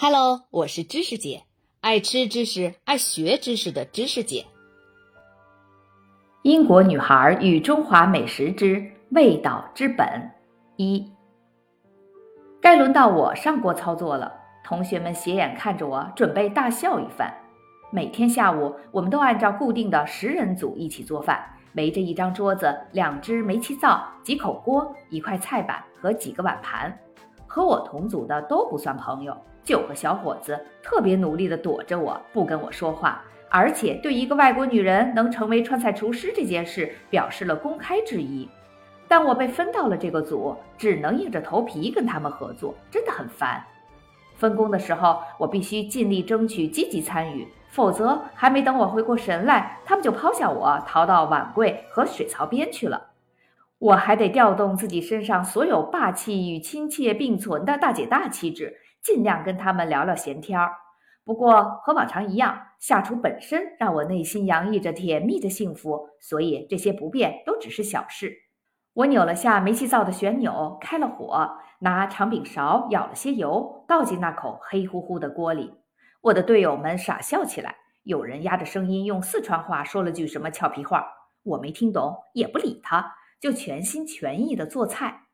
Hello，我是知识姐，爱吃知识、爱学知识的知识姐。英国女孩与中华美食之味道之本一，该轮到我上锅操作了。同学们斜眼看着我，准备大笑一番。每天下午，我们都按照固定的十人组一起做饭，围着一张桌子，两只煤气灶，几口锅，一块菜板和几个碗盘。和我同组的都不算朋友。九个小伙子特别努力地躲着我，不跟我说话，而且对一个外国女人能成为川菜厨师这件事表示了公开质疑。但我被分到了这个组，只能硬着头皮跟他们合作，真的很烦。分工的时候，我必须尽力争取积极参与，否则还没等我回过神来，他们就抛下我逃到碗柜和水槽边去了。我还得调动自己身上所有霸气与亲切并存的大姐大气质。尽量跟他们聊聊闲天儿，不过和往常一样，下厨本身让我内心洋溢着甜蜜的幸福，所以这些不便都只是小事。我扭了下煤气灶的旋钮，开了火，拿长柄勺舀了些油，倒进那口黑乎乎的锅里。我的队友们傻笑起来，有人压着声音用四川话说了句什么俏皮话，我没听懂，也不理他，就全心全意的做菜。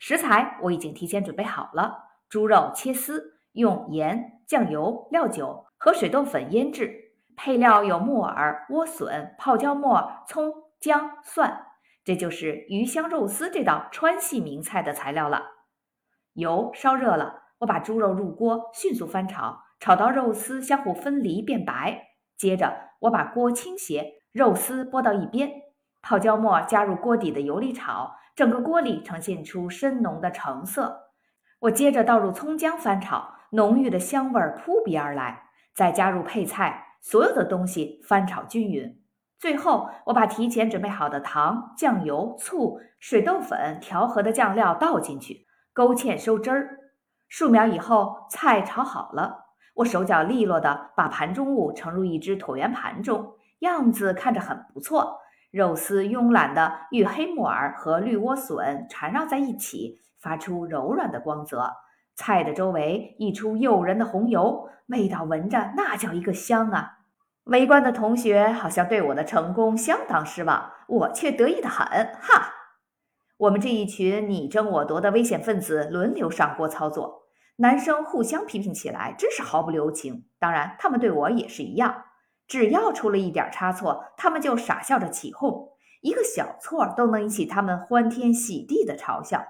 食材我已经提前准备好了。猪肉切丝，用盐、酱油、料酒和水豆粉腌制。配料有木耳、莴笋、泡椒末、葱、姜、蒜。这就是鱼香肉丝这道川系名菜的材料了。油烧热了，我把猪肉入锅，迅速翻炒，炒到肉丝相互分离变白。接着，我把锅倾斜，肉丝拨到一边，泡椒末加入锅底的油里炒，整个锅里呈现出深浓的橙色。我接着倒入葱姜翻炒，浓郁的香味扑鼻而来，再加入配菜，所有的东西翻炒均匀。最后，我把提前准备好的糖、酱油、醋、水豆粉调和的酱料倒进去，勾芡收汁儿。数秒以后，菜炒好了，我手脚利落地把盘中物盛入一只椭圆盘中，样子看着很不错。肉丝慵懒地与黑木耳和绿莴笋缠绕在一起。发出柔软的光泽，菜的周围溢出诱人的红油，味道闻着那叫一个香啊！围观的同学好像对我的成功相当失望，我却得意的很。哈！我们这一群你争我夺的危险分子轮流上锅操作，男生互相批评起来真是毫不留情。当然，他们对我也是一样，只要出了一点差错，他们就傻笑着起哄，一个小错都能引起他们欢天喜地的嘲笑。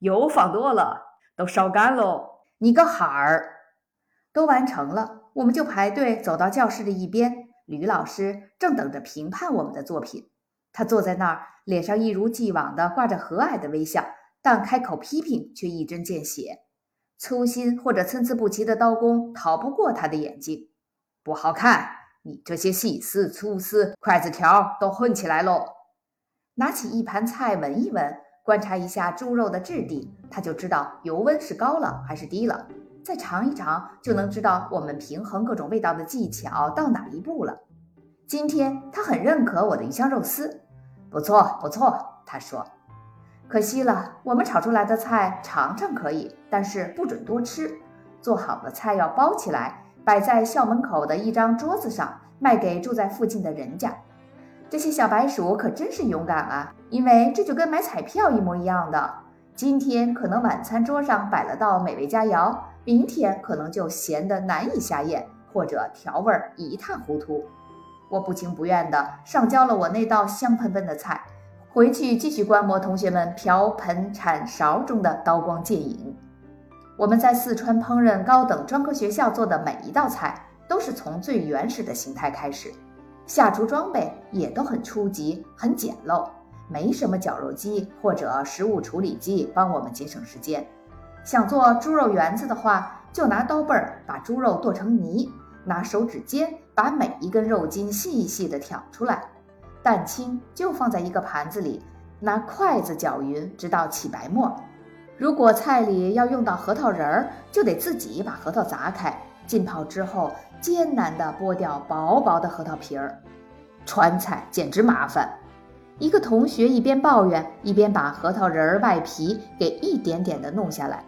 油放多了，都烧干喽！你个孩儿，都完成了，我们就排队走到教室的一边。吕老师正等着评判我们的作品，他坐在那儿，脸上一如既往的挂着和蔼的微笑，但开口批评却一针见血。粗心或者参差不齐的刀工逃不过他的眼睛。不好看，你这些细丝、粗丝、筷子条都混起来喽！拿起一盘菜闻一闻。观察一下猪肉的质地，他就知道油温是高了还是低了。再尝一尝，就能知道我们平衡各种味道的技巧到哪一步了。今天他很认可我的鱼香肉丝，不错不错。他说：“可惜了，我们炒出来的菜尝尝可以，但是不准多吃。做好的菜要包起来，摆在校门口的一张桌子上，卖给住在附近的人家。”这些小白鼠可真是勇敢啊！因为这就跟买彩票一模一样的。今天可能晚餐桌上摆了道美味佳肴，明天可能就咸得难以下咽，或者调味一塌糊涂。我不情不愿地上交了我那道香喷喷的菜，回去继续观摩同学们瓢盆铲勺中的刀光剑影。我们在四川烹饪高等专科学校做的每一道菜，都是从最原始的形态开始。下厨装备也都很初级、很简陋，没什么绞肉机或者食物处理机帮我们节省时间。想做猪肉圆子的话，就拿刀背儿把猪肉剁成泥，拿手指尖把每一根肉筋细细地挑出来，蛋清就放在一个盘子里，拿筷子搅匀，直到起白沫。如果菜里要用到核桃仁儿，就得自己把核桃砸开。浸泡之后，艰难地剥掉薄薄的核桃皮儿。川菜简直麻烦。一个同学一边抱怨，一边把核桃仁儿外皮给一点点地弄下来。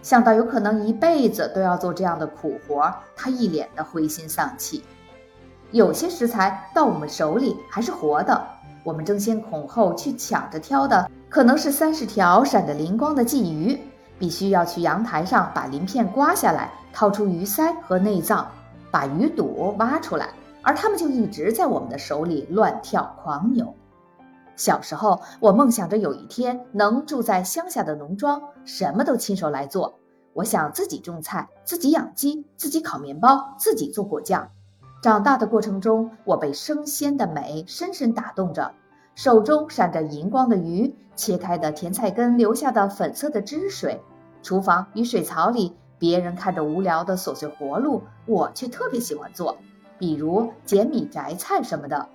想到有可能一辈子都要做这样的苦活，他一脸的灰心丧气。有些食材到我们手里还是活的，我们争先恐后去抢着挑的，可能是三十条闪着灵光的鲫鱼，必须要去阳台上把鳞片刮下来，掏出鱼鳃和内脏，把鱼肚挖出来，而它们就一直在我们的手里乱跳狂扭。小时候，我梦想着有一天能住在乡下的农庄，什么都亲手来做。我想自己种菜，自己养鸡，自己烤面包，自己做果酱。长大的过程中，我被生鲜的美深深打动着。手中闪着银光的鱼，切开的甜菜根留下的粉色的汁水，厨房与水槽里别人看着无聊的琐碎活路，我却特别喜欢做，比如捡米、摘菜什么的。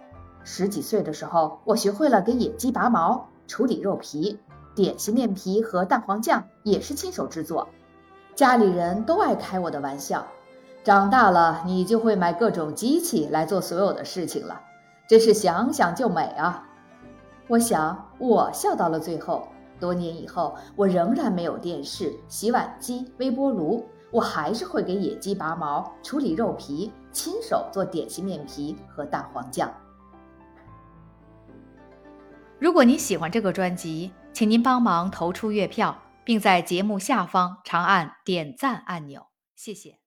十几岁的时候，我学会了给野鸡拔毛、处理肉皮、点心面皮和蛋黄酱也是亲手制作。家里人都爱开我的玩笑。长大了，你就会买各种机器来做所有的事情了，真是想想就美啊！我想，我笑到了最后。多年以后，我仍然没有电视、洗碗机、微波炉，我还是会给野鸡拔毛、处理肉皮，亲手做点心面皮和蛋黄酱。如果您喜欢这个专辑，请您帮忙投出月票，并在节目下方长按点赞按钮，谢谢。